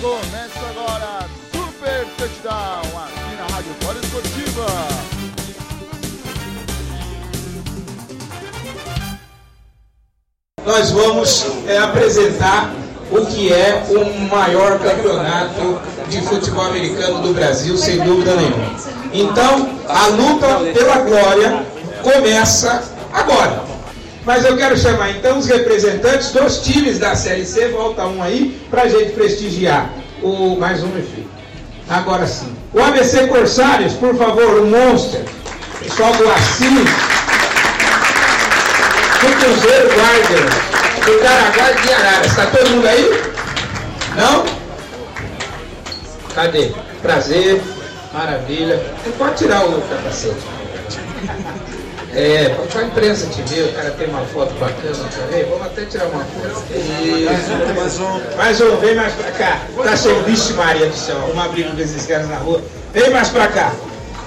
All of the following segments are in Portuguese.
Começa agora Super Touchdown aqui na Rádio Fora Esportiva. Nós vamos é, apresentar o que é o maior campeonato de futebol americano do Brasil, sem dúvida nenhuma. Então, a luta pela glória começa agora. Mas eu quero chamar então os representantes dos times da Série C, volta um aí, para a gente prestigiar o mais um efeito. Agora sim. O ABC Corsários, por favor, o Monster. Pessoal do Assis. Do Cruzeiro Guardian. Do Caraguá de Arara. Está todo mundo aí? Não? Cadê? Prazer. Maravilha. Pode tirar o capacete. É, para a imprensa te ver, o cara tem uma foto bacana, ver? Vamos até tirar uma foto. Isso. Mais um. Mais um, vem mais pra cá. Tá sem vixe Maria do céu, uma briga com esses caras na rua. Vem mais pra cá.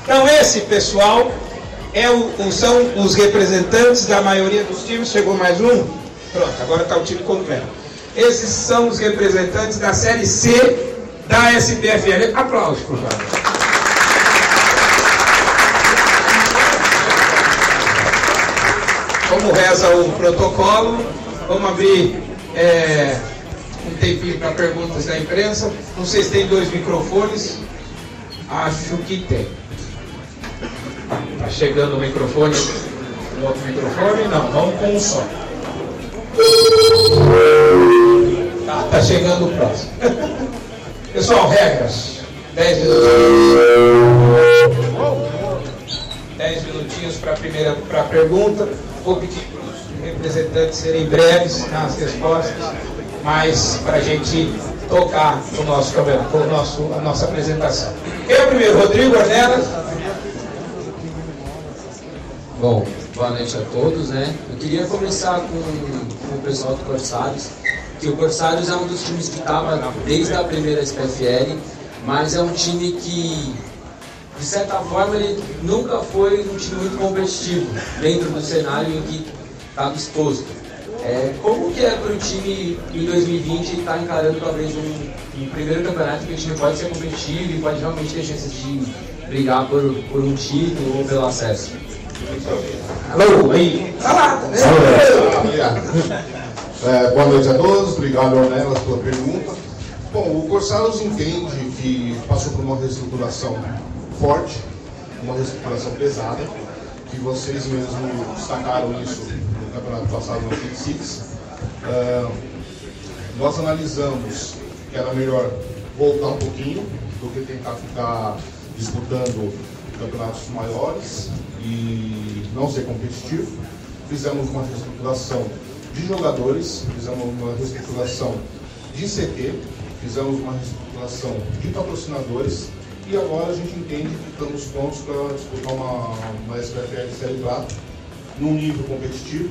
Então esse pessoal é o, são os representantes da maioria dos times. Chegou mais um? Pronto, agora está o time completo. Esses são os representantes da Série C da SPFL. Aplausos, por favor. Como reza o protocolo, vamos abrir é, um tempinho para perguntas da imprensa. Não sei se tem dois microfones. Acho que tem. Está chegando o microfone. O outro microfone? Não, vamos com um só. Tá, tá chegando o próximo. Pessoal, regras. 10 minutinhos. 10 minutinhos para a primeira pra pergunta. Vou pedir para os representantes serem breves nas respostas, mas para a gente tocar o nosso, o nosso, a nossa apresentação. Quem é primeiro? Rodrigo Ornelas? Bom, boa noite a todos, né? Eu queria começar com, com o pessoal do Corsários, que o Corsários é um dos times que estava desde a primeira SPFL, mas é um time que de certa forma, ele nunca foi um time muito competitivo dentro do cenário em que está disposto. É, como que é para o time em 2020 estar tá encarando talvez um, um, primeiro campeonato que o time pode ser competitivo e pode realmente ter chances de brigar por, por um título ou pelo acesso? Alô, aí, salada, né? É, boa noite a todos, obrigado Ornelas pela pergunta. Bom, o Corsaros entende que passou por uma reestruturação forte, uma reestruturação pesada, que vocês mesmos destacaram isso no campeonato passado no Fit Six. Uh, nós analisamos que era melhor voltar um pouquinho do que tentar ficar disputando campeonatos maiores e não ser competitivo. Fizemos uma reestruturação de jogadores, fizemos uma reestruturação de CT, fizemos uma reestruturação de patrocinadores e agora a gente entende que estamos prontos para disputar uma, uma SPFL Série 4 num nível competitivo,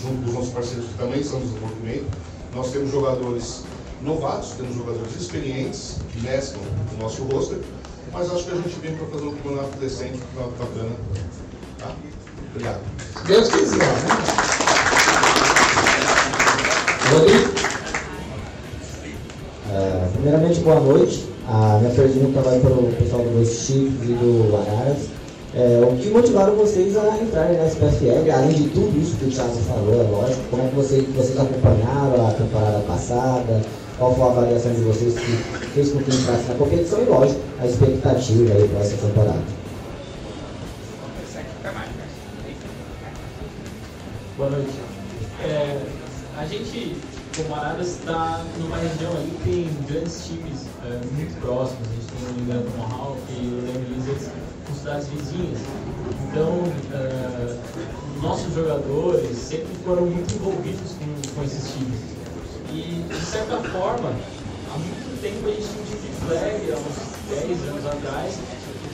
junto dos nossos parceiros que também são de desenvolvimento. Nós temos jogadores novatos, temos jogadores experientes que mesclam o nosso roster, mas acho que a gente vem para fazer um campeonato decente, um campeonato bacana. Tá? Obrigado. Deus quiser. Né? Rodrigo? É, primeiramente, boa noite. A minha pergunta vai para o pessoal do Chifres e do Araras. É, o que motivaram vocês a entrarem na SPFL, além de tudo isso que o Thiago falou, é lógico, como é que vocês, vocês acompanharam a temporada passada, qual foi a avaliação de vocês que fez com que entrasse na competição e, lógico, a expectativa aí para essa temporada. Boa noite. É, a gente Araras está numa região ali que tem grandes times é, muito próximos. A gente tem o engano Mohawk e o Leme Lizards com cidades vizinhas. Então, é, nossos jogadores sempre foram muito envolvidos com, com esses times. E, de certa forma, há muito tempo a gente tinha um time de flag, há uns 10 anos atrás,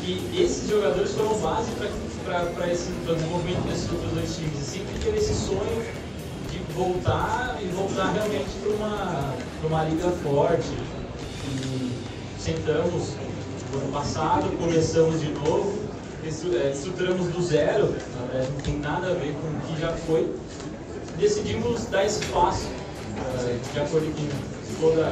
que esses jogadores foram base para esse desenvolvimento desses outros dois times. E sempre teve esse sonho voltar e voltar realmente para uma, uma liga forte. E sentamos no ano passado, começamos de novo, é, estruturamos do zero, não tem nada a ver com o que já foi. Decidimos dar espaço, é, de acordo com toda,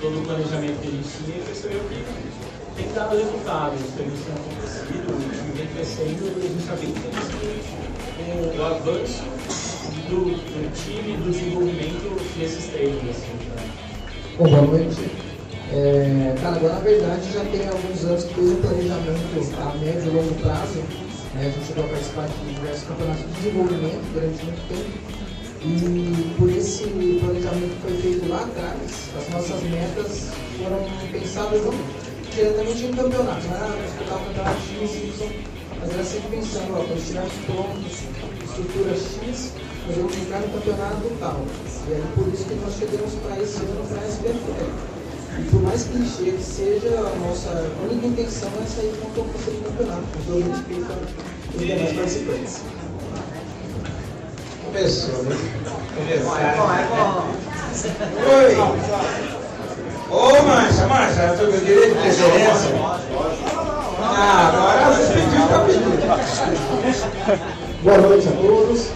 todo o planejamento que a gente tinha, e percebeu que tem dado resultado, os treinos têm acontecido, o time vem crescendo e a gente está bem feliz com o avanço do, do time, do desenvolvimento desses treinos. Assim, tá? Bom, boa noite. É, cara, agora na verdade já tem alguns anos que fez um planejamento a médio e longo prazo. Né? A gente chegou a participar de diversos campeonatos de desenvolvimento durante muito tempo. E por esse planejamento que foi feito lá atrás, as nossas metas foram pensadas não diretamente em campeonato, era disputar o campeonato X, Y, mas era sempre pensando, ó, quando estivermos prontos, estrutura X, nós vamos ficar no campeonato tal. E aí por isso que nós chegamos para esse ano para a. E por mais clichê que seja, a nossa única intenção é sair com o do campeonato, com todo respeito aos demais participantes. Começou, né? Começou. Oi! Ô, Mancha, Mancha, eu tô com direito preferência. Ah, agora você pediu, tá pedindo. Boa noite a todos.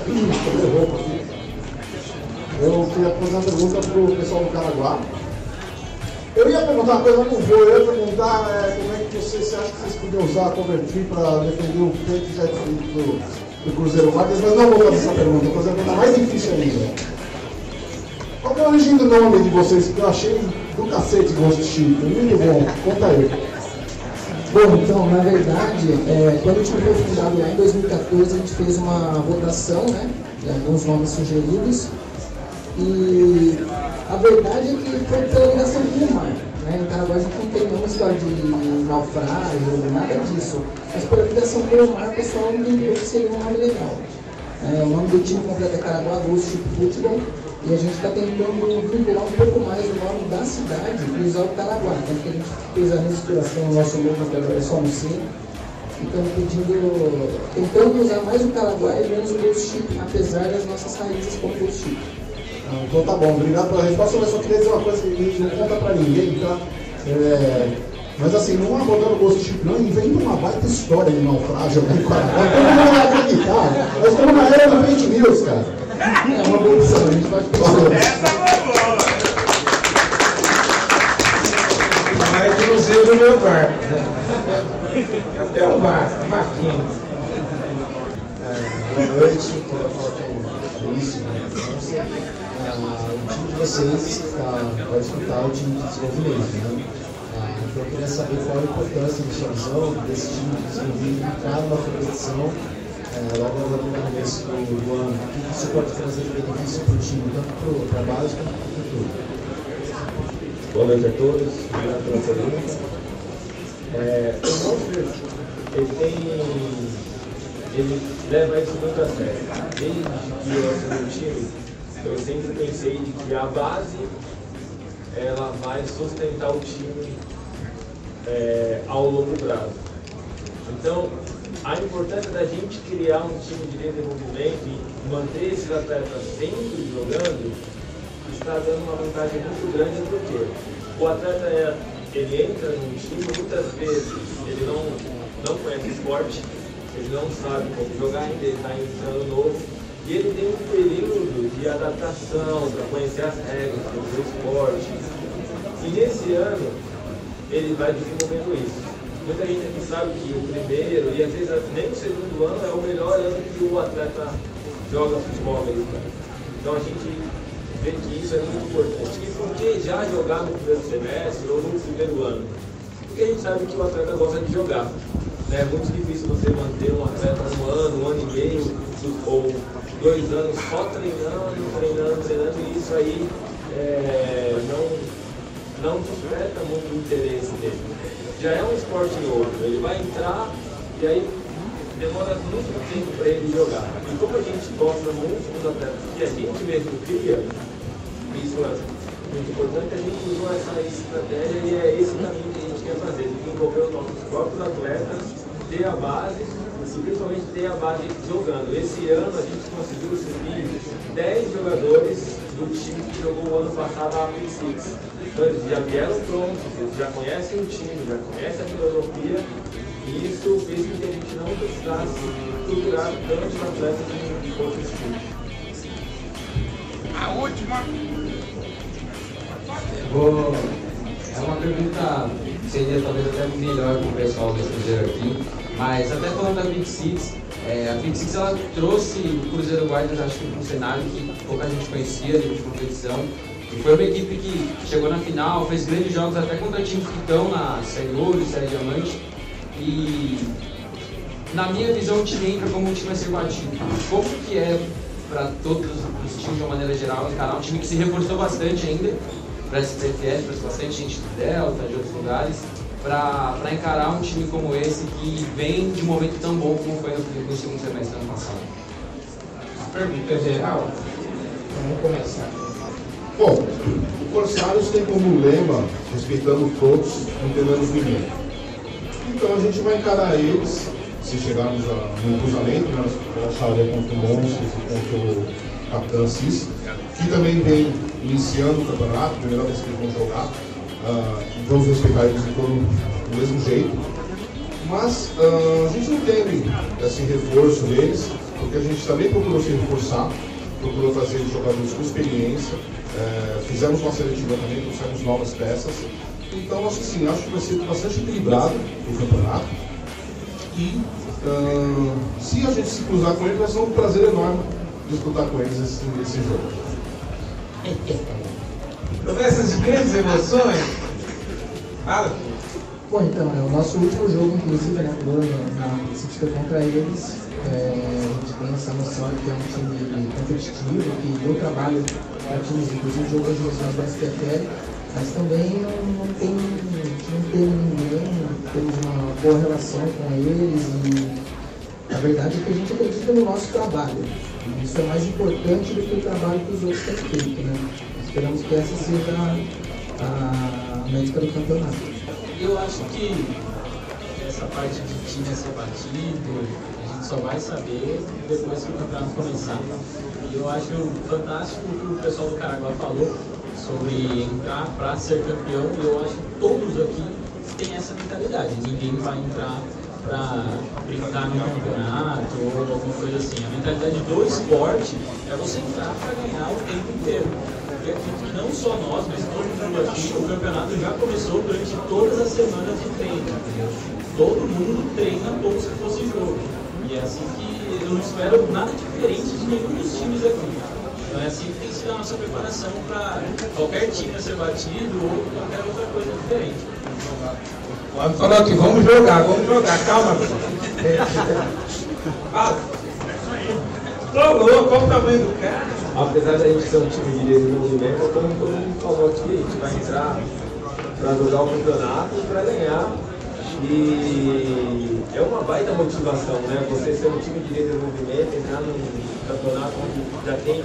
Eu queria fazer uma pergunta para o pessoal do Caraguá. Eu ia perguntar uma coisa, não vou. Eu perguntar é, como é que vocês você acha que vocês podiam usar a Convertir para defender o peito jet do, do Cruzeiro Vargas, mas não vou fazer essa pergunta, vou fazer a pergunta mais difícil ainda. Qual é a origem do nome de vocês? Que eu achei do cacete Ghost Ship. Muito bom. Conta aí. Bom, então, na verdade, é, quando o time foi fundado lá em 2014, a gente fez uma votação, né? De alguns nomes sugeridos. E a verdade é que foi pela ligação com o mar. Né? Caraguá a gente não tem nenhuma história de naufrágio, nada disso. Mas pela ligação com o mar, o pessoal entendeu que seria um nome legal. É, o nome do time completo é Caraguá Ghost Football. E a gente está tentando vincular um pouco mais o nome da cidade e usar o Caraguá. Tanto que a gente fez a reestruturação no nosso logo, que agora é só no C. Então, pedindo, tentando usar mais o Caraguá e menos o Ghost Chip, apesar das nossas raízes como Ghost Chip. Ah, então tá bom, obrigado pela resposta, mas só queria dizer uma coisa que não conta pra ninguém, tá? É, mas assim, não abandona o Ghost Chip não, inventa uma baita história de naufrágio aqui em Caraguá. Todo mundo vai acreditar. Nós estamos na era do fake news, cara. É uma boa opção, a gente vai fazer. Essa foi boa! Vai que não seja o meu barco. Até o barco, Marquinhos. Boa noite, quero falar com o Luiz, né? O time de vocês tá, vai disputar o time de desenvolvimento, né? Ah, Então eu queria saber qual a importância na sua visão desse time de desenvolvimento entrar numa competição é, logo isso pode trazer de benefício para o time, tanto para a base quanto para o futuro? Boa noite a todos, obrigado pela pergunta. É, o Walter, ele tem. ele leva isso muito a sério. Desde que eu assumi o time, eu sempre pensei de que a base ela vai sustentar o time é, ao longo prazo. Então, a importância da gente criar um time de desenvolvimento e manter esses atletas sempre jogando está dando uma vantagem muito grande porque o atleta é, ele entra num time muitas vezes ele não, não conhece esporte, ele não sabe como jogar ainda, ele está entrando novo e ele tem um período de adaptação para conhecer as regras do esporte. E nesse ano ele vai desenvolvendo isso. Muita gente aqui sabe que o primeiro e às vezes nem o segundo ano é o melhor ano que o atleta joga futebol americano. Então a gente vê que isso é muito importante. E por que já jogar no primeiro semestre ou no primeiro ano? Porque a gente sabe que o atleta gosta de jogar. Né? É muito difícil você manter um atleta um ano, um ano e meio ou dois anos só treinando, treinando, treinando, e isso aí é, não, não desperta muito o interesse já é um esporte novo. Ele vai entrar e aí demora muito tempo para ele jogar. E como a gente gosta muito dos atletas que a gente mesmo cria, isso é muito importante, a gente usou essa estratégia e é esse caminho que a gente quer fazer, desenvolver os nossos próprios atletas, ter a base e principalmente ter a base jogando. Esse ano a gente conseguiu subir 10 jogadores do time que jogou o ano passado a P6. Então eles já vieram prontos, eles já conhecem o time, já conhecem a filosofia, e isso fez com que a gente não precisasse estruturar tantos atletas em outros times. A última. Vou... É uma pergunta seria talvez até melhor para o pessoal do Cruzeiro aqui, Mas até falando da Big Six, é, a Big Six ela trouxe o Cruzeiro Guardas, acho que um cenário que pouca gente conhecia de competição. E foi uma equipe que chegou na final, fez grandes jogos até contra times que estão na Série Ouro, Série Diamante. E na minha visão o time entra como um time a ser batido. Como que é para todos os times de uma maneira geral encarar um time que se reforçou bastante ainda para esse PFF, para bastante gente do Delta, de outros lugares, para encarar um time como esse que vem de um momento tão bom como foi no, no segundo semestre do ano passado? A pergunta é geral, vamos começar. Bom, o Corsários tem como lema, respeitando todos, entendendo ninguém. Então a gente vai encarar eles, se chegarmos a um cruzamento, né, a chave é contra o Monstros e contra o Capitão Assis, que também vem iniciando o campeonato, primeira vez que eles vão jogar. Vamos respeitar eles de todo, do mesmo jeito. Mas uh, a gente não teve esse reforço deles, porque a gente também procurou se reforçar, procurou fazer jogadores com experiência, uh, fizemos uma seletiva também, trouxemos novas peças. Então, acho que sim, acho que vai ser bastante equilibrado o campeonato. E uh, se a gente se cruzar com eles, vai ser um prazer enorme disputar com eles esse, esse jogo. Promessas de grandes emoções. Fala. Bom, então, é, o nosso último jogo, inclusive, né, do na City contra eles, é, a gente tem essa noção de que é um time competitivo, que deu trabalho para times, inclusive jogou as divisões da SPFL, mas também não, não, tem, não tem ninguém, temos uma boa relação com eles e a verdade é que a gente acredita no nosso trabalho. Isso é mais importante do que o trabalho que os outros têm feito, né? Esperamos que essa seja a, a médica do campeonato. Eu acho que essa parte de time a ser batido, a gente só vai saber depois que o campeonato começar. E eu acho fantástico o que o pessoal do Caraguá falou sobre entrar para ser campeão. E eu acho que todos aqui têm essa mentalidade. Ninguém vai entrar para brincar no campeonato ou alguma coisa assim. A mentalidade do esporte é você entrar para ganhar o tempo inteiro. Que não só nós, mas todo mundo aqui, o campeonato já começou durante todas as semanas de treino. Todo mundo treina como se fosse jogo. E é assim que eu não espero nada diferente de nenhum dos times aqui. Então é assim que tem sido a nossa preparação para qualquer time ser batido ou qualquer outra coisa diferente. Quando falou que vamos jogar, vamos jogar, calma. Fala. Tô louco, qual o tamanho do cara? Apesar da gente ser um time de desenvolvimento, como todo mundo falou aqui, a gente vai entrar para jogar o campeonato e para ganhar. E é uma baita motivação, né? Você ser um time de desenvolvimento, entrar num campeonato onde já tem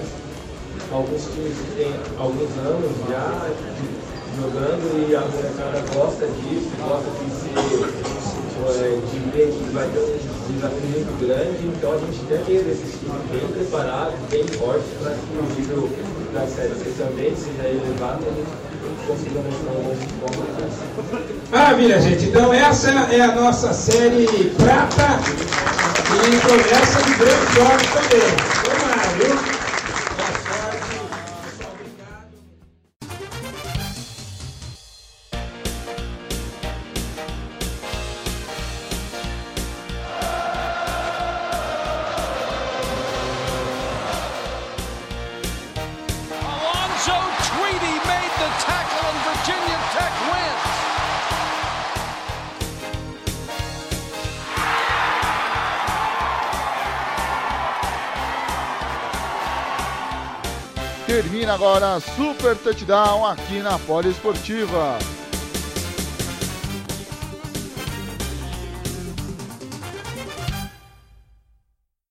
alguns times que têm alguns anos já jogando e a molecada gosta disso, gosta de ser, de ver que vai ter um desafio muito grande, então a gente tem que ter esses times bem preparados, bem fortes para que o nível da série C também seja elevado e a gente consiga mostrar um bom Maravilha, gente. Então essa é a nossa série prata e começa de grandes jogos também. Termina agora Super Touchdown aqui na Poliesportiva.